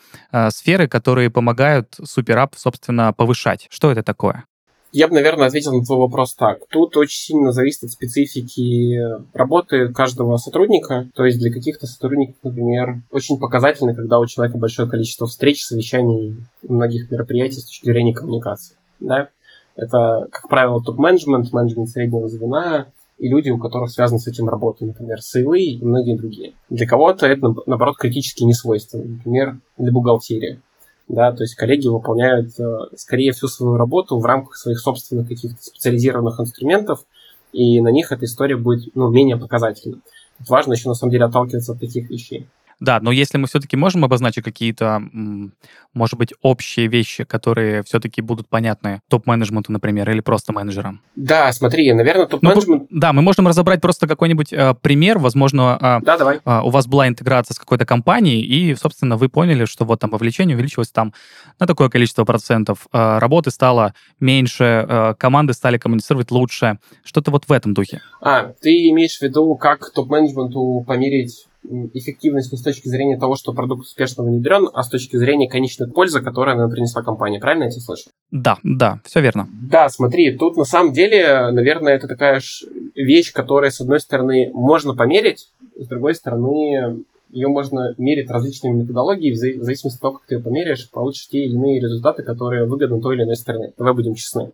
[SPEAKER 1] сферы, которые помогают суперап, собственно, повышать. Что это такое?
[SPEAKER 2] Я бы, наверное, ответил на твой вопрос так. Тут очень сильно зависит от специфики работы каждого сотрудника. То есть для каких-то сотрудников, например, очень показательно, когда у человека большое количество встреч, совещаний, многих мероприятий с точки зрения коммуникации. Да? Это, как правило, топ-менеджмент, менеджмент среднего звена, и люди, у которых связаны с этим работа, например, сейлы и многие другие. Для кого-то это, наоборот, критически не свойственно, например, для бухгалтерии да, то есть коллеги выполняют, э, скорее всю свою работу в рамках своих собственных каких-то специализированных инструментов, и на них эта история будет ну, менее показательна. важно еще на самом деле отталкиваться от таких вещей.
[SPEAKER 1] Да, но если мы все-таки можем обозначить какие-то, может быть, общие вещи, которые все-таки будут понятны топ-менеджменту, например, или просто менеджерам.
[SPEAKER 2] Да, смотри, наверное, топ-менеджмент...
[SPEAKER 1] Ну, да, мы можем разобрать просто какой-нибудь э, пример, возможно,
[SPEAKER 2] э, да, давай.
[SPEAKER 1] Э, у вас была интеграция с какой-то компанией, и, собственно, вы поняли, что вот там вовлечение увеличилось там на такое количество процентов, э, работы стало меньше, э, команды стали коммуницировать лучше. Что-то вот в этом духе.
[SPEAKER 2] А, ты имеешь в виду, как топ-менеджменту померить эффективность не с точки зрения того, что продукт успешно внедрен, а с точки зрения конечной пользы, которую она принесла компании. Правильно я тебя слышу?
[SPEAKER 1] Да, да, все верно.
[SPEAKER 2] Да, смотри, тут на самом деле, наверное, это такая вещь, которая, с одной стороны, можно померить, с другой стороны, ее можно мерить различными методологиями, в зависимости от того, как ты ее померяешь, получишь те или иные результаты, которые выгодны той или иной стороне. Давай будем честны.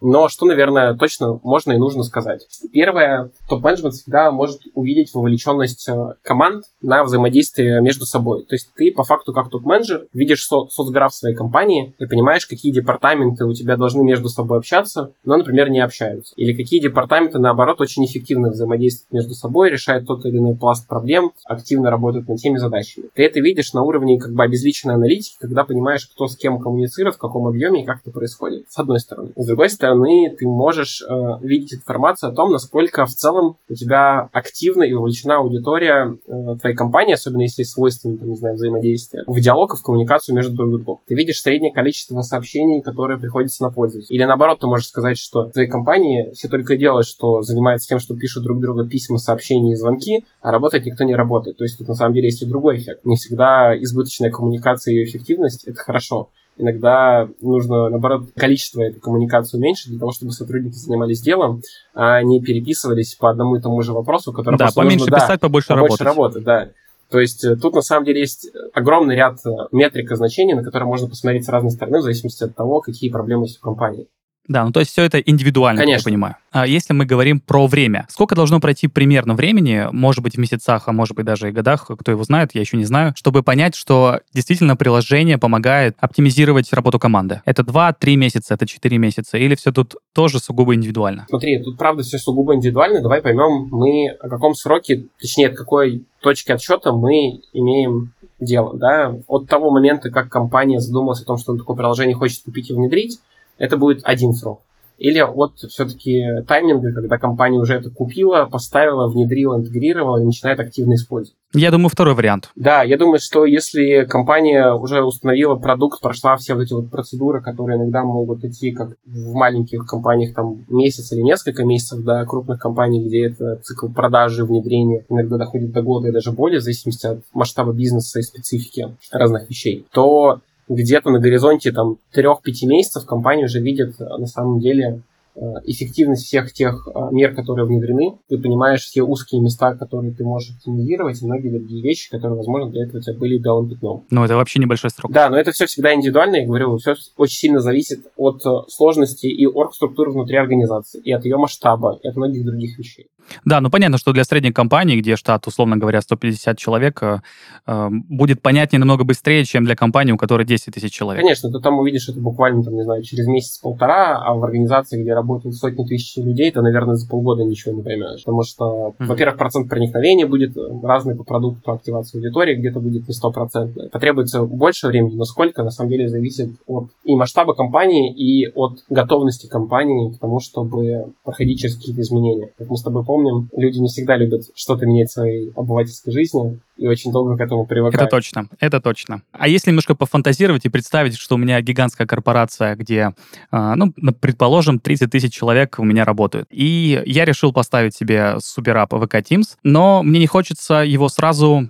[SPEAKER 2] Но что, наверное, точно можно и нужно сказать. Первое, топ-менеджмент всегда может увидеть вовлеченность э, команд на взаимодействие между собой. То есть ты по факту как топ-менеджер видишь со- соцграф своей компании и понимаешь, какие департаменты у тебя должны между собой общаться, но, например, не общаются. Или какие департаменты, наоборот, очень эффективно взаимодействуют между собой, решают тот или иной пласт проблем, активно работают работают над теми задачами. Ты это видишь на уровне как бы обезличенной аналитики, когда понимаешь, кто с кем коммуницирует, в каком объеме и как это происходит. С одной стороны. С другой стороны, ты можешь э, видеть информацию о том, насколько в целом у тебя активна и вовлечена аудитория э, твоей компании, особенно если есть свойственные, там, не знаю, взаимодействия, в диалог и в коммуникацию между друг другом. Ты видишь среднее количество сообщений, которые приходится на пользователя. Или наоборот, ты можешь сказать, что в твоей компании все только делают, что занимаются тем, что пишут друг другу письма, сообщения и звонки, а работать никто не работает. То есть тут на самом деле есть и другой эффект. Не всегда избыточная коммуникация и ее эффективность — это хорошо. Иногда нужно, наоборот, количество этой коммуникации уменьшить для того, чтобы сотрудники занимались делом, а не переписывались по одному и тому же вопросу, который
[SPEAKER 1] Да, поменьше
[SPEAKER 2] нужно,
[SPEAKER 1] писать, да, побольше, побольше
[SPEAKER 2] работать. работы. Да. То есть э, тут на самом деле есть огромный ряд э, метрик и значений, на которые можно посмотреть с разной стороны, в зависимости от того, какие проблемы есть у компании.
[SPEAKER 1] Да, ну то есть все это индивидуально,
[SPEAKER 2] Конечно.
[SPEAKER 1] я понимаю. А если мы говорим про время, сколько должно пройти примерно времени, может быть в месяцах, а может быть даже и годах, кто его знает, я еще не знаю, чтобы понять, что действительно приложение помогает оптимизировать работу команды? Это 2-3 месяца, это 4 месяца, или все тут тоже сугубо индивидуально?
[SPEAKER 2] Смотри, тут правда все сугубо индивидуально. Давай поймем, мы о каком сроке, точнее, от какой точки отсчета мы имеем дело, да, от того момента, как компания задумалась о том, что такое приложение хочет купить и внедрить, это будет один срок. Или вот все-таки тайминга, когда компания уже это купила, поставила, внедрила, интегрировала и начинает активно использовать.
[SPEAKER 1] Я думаю, второй вариант.
[SPEAKER 2] Да, я думаю, что если компания уже установила продукт, прошла все вот эти вот процедуры, которые иногда могут идти как в маленьких компаниях там месяц или несколько месяцев, до крупных компаний, где это цикл продажи, внедрения иногда доходит до года и даже более, в зависимости от масштаба бизнеса и специфики разных вещей, то где-то на горизонте там 3-5 месяцев компания уже видит э, на самом деле э, эффективность всех тех э, мер, которые внедрены. Ты понимаешь все узкие места, которые ты можешь оптимизировать, и многие другие вещи, которые, возможно, для этого у тебя были белым пятном.
[SPEAKER 1] Ну, это вообще небольшой срок.
[SPEAKER 2] Да, но это все всегда индивидуально, я говорю, все очень сильно зависит от сложности и оргструктуры внутри организации, и от ее масштаба, и от многих других вещей.
[SPEAKER 1] Да, ну понятно, что для средней компании, где штат, условно говоря, 150 человек, э, э, будет понятнее намного быстрее, чем для компании, у которой 10 тысяч человек.
[SPEAKER 2] Конечно, ты там увидишь это буквально, там, не знаю, через месяц-полтора, а в организации, где работают сотни тысяч людей, то, наверное, за полгода ничего не поймешь. Потому что, mm-hmm. во-первых, процент проникновения будет разный по продукту, активации аудитории, где-то будет не стопроцентный. Потребуется больше времени, но сколько, на самом деле, зависит от и масштаба компании, и от готовности компании к тому, чтобы проходить через какие-то изменения. Как мы с тобой помним, люди не всегда любят что-то менять в своей обывательской жизни и очень долго к этому привыкают.
[SPEAKER 1] Это точно, это точно. А если немножко пофантазировать и представить, что у меня гигантская корпорация, где, а, ну, предположим, 30 тысяч человек у меня работают, и я решил поставить себе суперап VK Teams, но мне не хочется его сразу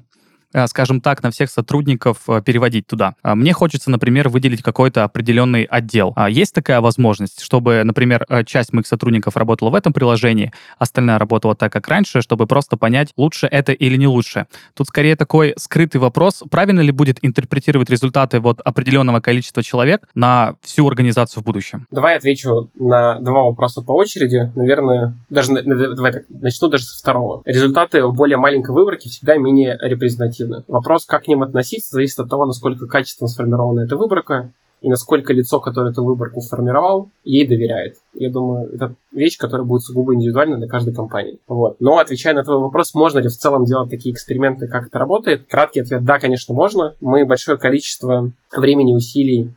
[SPEAKER 1] скажем так, на всех сотрудников э, переводить туда. А мне хочется, например, выделить какой-то определенный отдел. А есть такая возможность, чтобы, например, э, часть моих сотрудников работала в этом приложении, остальная работала так, как раньше, чтобы просто понять, лучше это или не лучше. Тут скорее такой скрытый вопрос, правильно ли будет интерпретировать результаты вот определенного количества человек на всю организацию в будущем?
[SPEAKER 2] Давай отвечу на два вопроса по очереди. Наверное, даже давай начну даже со второго. Результаты более маленькой выборке всегда менее репрезентативны объективны. Вопрос, как к ним относиться, зависит от того, насколько качественно сформирована эта выборка и насколько лицо, которое эту выборку сформировал, ей доверяет. Я думаю, это вещь, которая будет сугубо индивидуальна для каждой компании. Вот. Но, отвечая на твой вопрос, можно ли в целом делать такие эксперименты, как это работает? Краткий ответ – да, конечно, можно. Мы большое количество времени усилий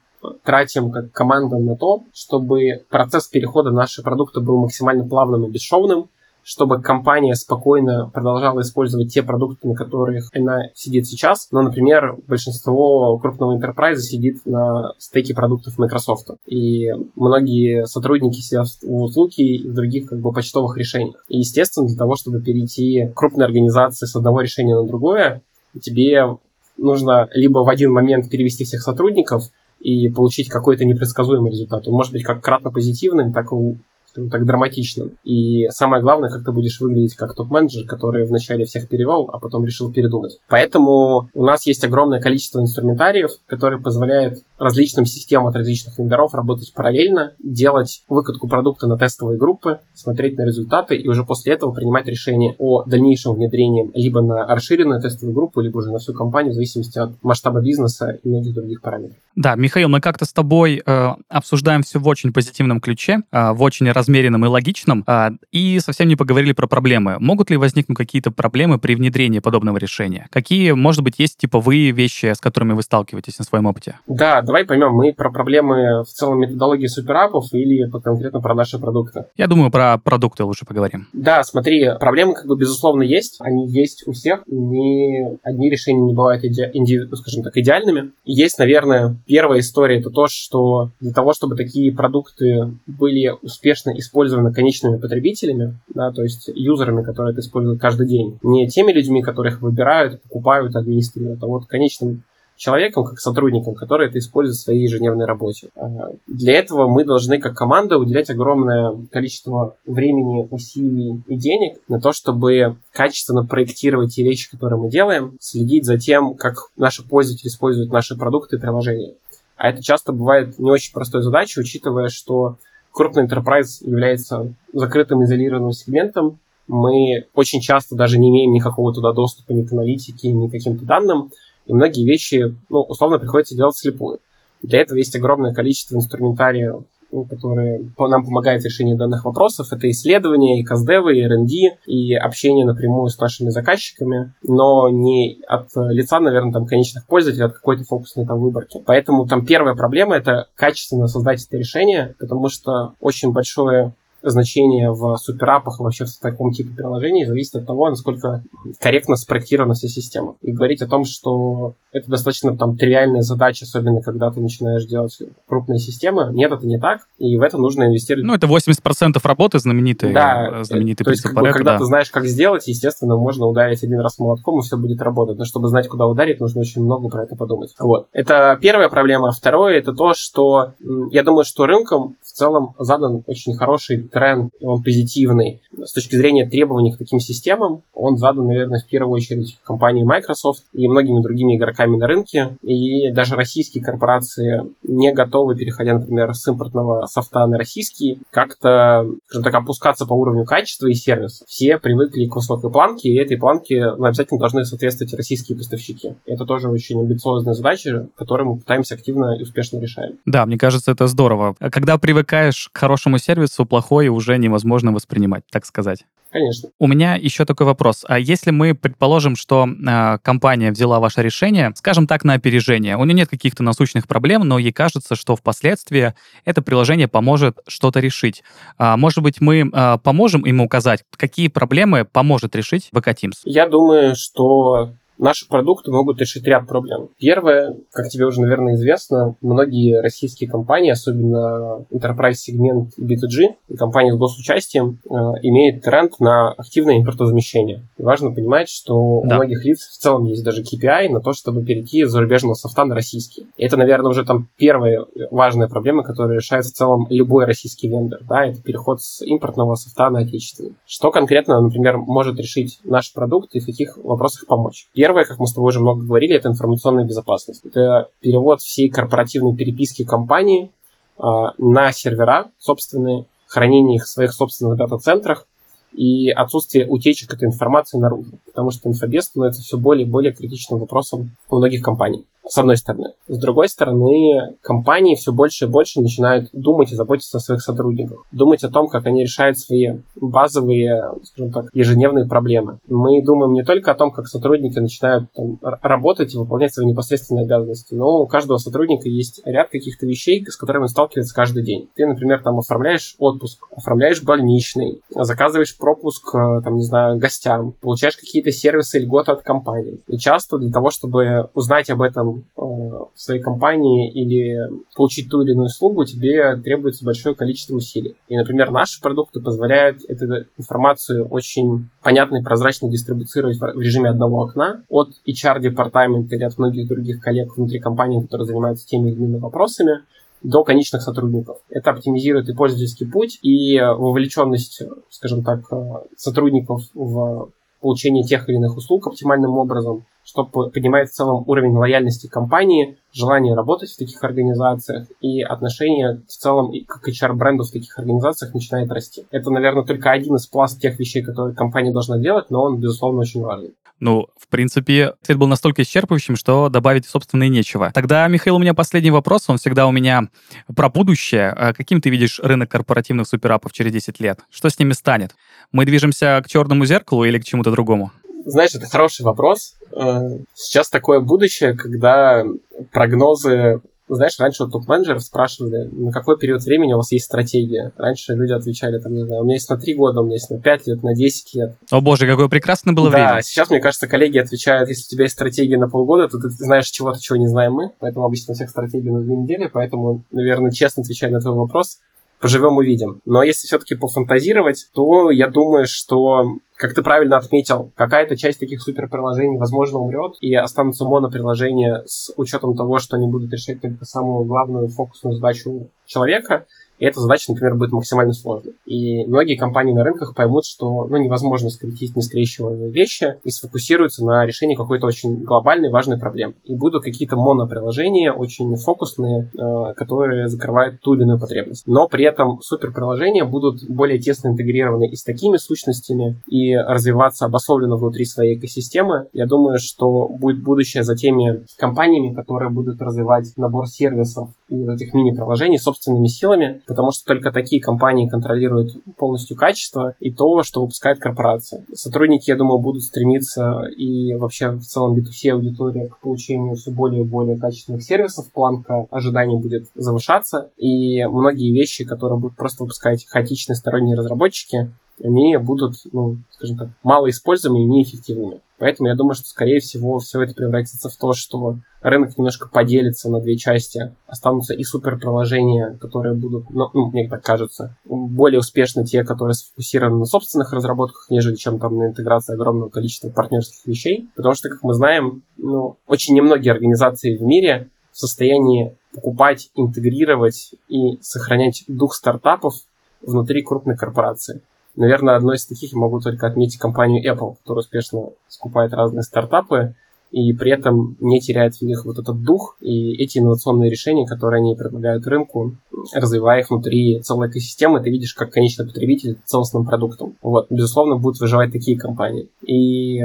[SPEAKER 2] тратим как команда на то, чтобы процесс перехода нашего продукта был максимально плавным и бесшовным, чтобы компания спокойно продолжала использовать те продукты, на которых она сидит сейчас. Но, например, большинство крупного enterprise сидит на стейке продуктов Microsoft. И многие сотрудники сидят в Outlook и в других как бы почтовых решениях. И, естественно, для того, чтобы перейти крупной организации с одного решения на другое, тебе нужно либо в один момент перевести всех сотрудников, и получить какой-то непредсказуемый результат. Он может быть как кратно позитивным, так и скажем так, драматичным. И самое главное, как ты будешь выглядеть как топ-менеджер, который вначале всех перевел, а потом решил передумать. Поэтому у нас есть огромное количество инструментариев, которые позволяют различным системам от различных вендоров работать параллельно, делать выкатку продукта на тестовые группы, смотреть на результаты и уже после этого принимать решение о дальнейшем внедрении либо на расширенную тестовую группу, либо уже на всю компанию, в зависимости от масштаба бизнеса и многих других параметров.
[SPEAKER 1] Да, Михаил, мы как-то с тобой э, обсуждаем все в очень позитивном ключе, э, в очень размеренном и логичном, а, и совсем не поговорили про проблемы. Могут ли возникнуть какие-то проблемы при внедрении подобного решения? Какие, может быть, есть типовые вещи, с которыми вы сталкиваетесь на своем опыте?
[SPEAKER 2] Да, давай поймем, мы про проблемы в целом методологии суперапов или конкретно про наши продукты?
[SPEAKER 1] Я думаю, про продукты лучше поговорим.
[SPEAKER 2] Да, смотри, проблемы как бы безусловно есть, они есть у всех, ни одни решения не бывают, иде... инди... скажем так, идеальными. Есть, наверное, первая история, это то, что для того, чтобы такие продукты были успешны соответственно, использовано конечными потребителями, да, то есть юзерами, которые это используют каждый день. Не теми людьми, которых выбирают, покупают, администрируют, а вот конечным человеком, как сотрудником, который это использует в своей ежедневной работе. А, для этого мы должны как команда уделять огромное количество времени, усилий и денег на то, чтобы качественно проектировать те вещи, которые мы делаем, следить за тем, как наши пользователи используют наши продукты и приложения. А это часто бывает не очень простой задачей, учитывая, что крупный enterprise является закрытым изолированным сегментом. Мы очень часто даже не имеем никакого туда доступа ни к аналитике, ни к каким-то данным. И многие вещи, ну, условно, приходится делать слепую. Для этого есть огромное количество инструментария ну, которые нам помогают в решении данных вопросов. Это исследования, и КСДВ, и R&D, и общение напрямую с нашими заказчиками, но не от лица, наверное, там, конечных пользователей, а от какой-то фокусной там выборки. Поэтому там первая проблема — это качественно создать это решение, потому что очень большое значение в суперапах, вообще в таком типе приложений, зависит от того, насколько корректно спроектирована вся система. И говорить о том, что это достаточно там тривиальная задача, особенно когда ты начинаешь делать крупные системы, нет, это не так, и в это нужно инвестировать.
[SPEAKER 1] Ну, это 80% работы знаменитый, да, знаменитый
[SPEAKER 2] то есть, как бы, когда да. ты знаешь, как сделать, естественно, можно ударить один раз молотком, и все будет работать. Но чтобы знать, куда ударить, нужно очень много про это подумать. Вот. Это первая проблема. Второе, это то, что я думаю, что рынком целом задан очень хороший тренд, он позитивный. С точки зрения требований к таким системам, он задан, наверное, в первую очередь компанией Microsoft и многими другими игроками на рынке. И даже российские корпорации не готовы, переходя, например, с импортного софта на российский, как-то, скажем так, опускаться по уровню качества и сервиса. Все привыкли к высокой планке, и этой планке ну, обязательно должны соответствовать российские поставщики. Это тоже очень амбициозная задача, которую мы пытаемся активно и успешно решать.
[SPEAKER 1] Да, мне кажется, это здорово. А когда привыкаешь к хорошему сервису, плохой уже невозможно воспринимать, так сказать.
[SPEAKER 2] Конечно.
[SPEAKER 1] У меня еще такой вопрос. А если мы предположим, что э, компания взяла ваше решение, скажем так, на опережение, у нее нет каких-то насущных проблем, но ей кажется, что впоследствии это приложение поможет что-то решить. А, может быть, мы э, поможем им указать, какие проблемы поможет решить VK Teams?
[SPEAKER 2] Я думаю, что Наши продукты могут решить ряд проблем. Первое, как тебе уже, наверное, известно, многие российские компании, особенно enterprise сегмент B2G, и компании с госучастием, э, имеют тренд на активное импортозамещение. И важно понимать, что да. у многих лиц в целом есть даже KPI на то, чтобы перейти из зарубежного софта на российский. И это, наверное, уже там первая важная проблема, которая решает в целом любой российский вендор. Да, это переход с импортного софта на отечественный. Что конкретно, например, может решить наш продукт и в каких вопросах помочь? Первое, как мы с тобой уже много говорили, это информационная безопасность. Это перевод всей корпоративной переписки компании э, на сервера собственные, хранение их в своих собственных дата-центрах и отсутствие утечек этой информации наружу. Потому что инфобес становится все более и более критичным вопросом у многих компаний с одной стороны. С другой стороны, компании все больше и больше начинают думать и заботиться о своих сотрудниках. Думать о том, как они решают свои базовые, скажем так, ежедневные проблемы. Мы думаем не только о том, как сотрудники начинают там, работать и выполнять свои непосредственные обязанности, но у каждого сотрудника есть ряд каких-то вещей, с которыми он сталкивается каждый день. Ты, например, там оформляешь отпуск, оформляешь больничный, заказываешь пропуск, э, там, не знаю, гостям, получаешь какие-то сервисы льготы от компании. И часто для того, чтобы узнать об этом Э, в своей компании или получить ту или иную услугу, тебе требуется большое количество усилий. И, например, наши продукты позволяют эту информацию очень понятно и прозрачно дистрибуцировать в режиме одного окна от HR-департамента или от многих других коллег внутри компании, которые занимаются теми или иными вопросами, до конечных сотрудников. Это оптимизирует и пользовательский путь, и вовлеченность, скажем так, э, сотрудников в получение тех или иных услуг оптимальным образом, что поднимает в целом уровень лояльности компании, желание работать в таких организациях и отношение в целом к HR-бренду в таких организациях начинает расти. Это, наверное, только один из пласт тех вещей, которые компания должна делать, но он, безусловно, очень важен.
[SPEAKER 1] Ну, в принципе, ответ был настолько исчерпывающим, что добавить, собственно, и нечего. Тогда, Михаил, у меня последний вопрос, он всегда у меня про будущее. А каким ты видишь рынок корпоративных суперапов через 10 лет? Что с ними станет? Мы движемся к черному зеркалу или к чему-то другому?
[SPEAKER 2] Знаешь, это хороший вопрос. Э, сейчас такое будущее, когда прогнозы знаешь, раньше вот топ-менеджеров спрашивали, на какой период времени у вас есть стратегия. Раньше люди отвечали, там, не знаю, у меня есть на 3 года, у меня есть на 5 лет, на 10 лет.
[SPEAKER 1] О боже, какое прекрасное было
[SPEAKER 2] да,
[SPEAKER 1] время.
[SPEAKER 2] Да, сейчас, мне кажется, коллеги отвечают, если у тебя есть стратегия на полгода, то ты знаешь чего-то, чего не знаем мы. Поэтому обычно у всех стратегии на 2 недели, поэтому, наверное, честно отвечая на твой вопрос, поживем увидим. Но если все-таки пофантазировать, то я думаю, что как ты правильно отметил, какая-то часть таких суперприложений, возможно, умрет, и останутся моноприложения с учетом того, что они будут решать только самую главную фокусную задачу человека, и эта задача, например, будет максимально сложной. И многие компании на рынках поймут, что ну, невозможно скрестить нескрещиваемые вещи и сфокусируются на решении какой-то очень глобальной, важной проблемы. И будут какие-то моноприложения, очень фокусные, э, которые закрывают ту или иную потребность. Но при этом суперприложения будут более тесно интегрированы и с такими сущностями, и развиваться обособленно внутри своей экосистемы. Я думаю, что будет будущее за теми компаниями, которые будут развивать набор сервисов и этих мини-приложений собственными силами, потому что только такие компании контролируют полностью качество и то, что выпускает корпорация. Сотрудники, я думаю, будут стремиться и вообще в целом B2C аудитория к получению все более и более качественных сервисов, планка ожиданий будет завышаться, и многие вещи, которые будут просто выпускать хаотичные сторонние разработчики, они будут, ну, скажем так, малоиспользуемыми и неэффективными. Поэтому я думаю, что, скорее всего, все это превратится в то, что рынок немножко поделится на две части. Останутся и суперприложения, которые будут, ну, ну, мне так кажется, более успешны те, которые сфокусированы на собственных разработках, нежели чем там на интеграции огромного количества партнерских вещей. Потому что, как мы знаем, ну, очень немногие организации в мире в состоянии покупать, интегрировать и сохранять дух стартапов внутри крупной корпорации. Наверное, одной из таких я могу только отметить компанию Apple, которая успешно скупает разные стартапы и при этом не теряет в них вот этот дух и эти инновационные решения, которые они предлагают рынку, развивая их внутри целой экосистемы, ты видишь, как конечный потребитель целостным продуктом. Вот, безусловно, будут выживать такие компании. И,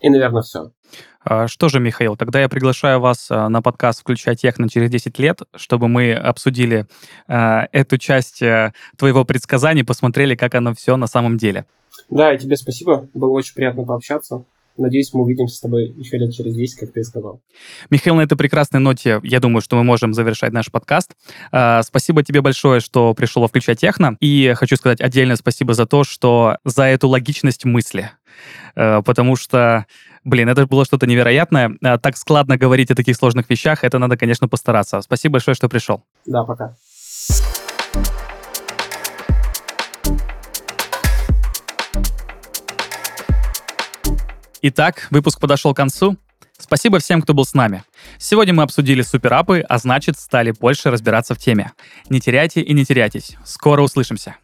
[SPEAKER 2] и наверное, все.
[SPEAKER 1] А, что же, Михаил, тогда я приглашаю вас а, на подкаст «Включай техно» через 10 лет, чтобы мы обсудили э, эту часть э, твоего предсказания, посмотрели, как оно все на самом деле.
[SPEAKER 2] Да, и тебе спасибо. Было очень приятно пообщаться. Надеюсь, мы увидимся с тобой еще лет через 10, как ты сказал.
[SPEAKER 1] Михаил, на этой прекрасной ноте, я думаю, что мы можем завершать наш подкаст. Спасибо тебе большое, что пришел во «Включай техно». И хочу сказать отдельное спасибо за то, что за эту логичность мысли. Uh, потому что Блин, это было что-то невероятное. Uh, так складно говорить о таких сложных вещах, это надо, конечно, постараться. Спасибо большое, что пришел.
[SPEAKER 2] Да, пока.
[SPEAKER 1] Итак, выпуск подошел к концу. Спасибо всем, кто был с нами. Сегодня мы обсудили суперапы, а значит, стали больше разбираться в теме. Не теряйте и не теряйтесь. Скоро услышимся.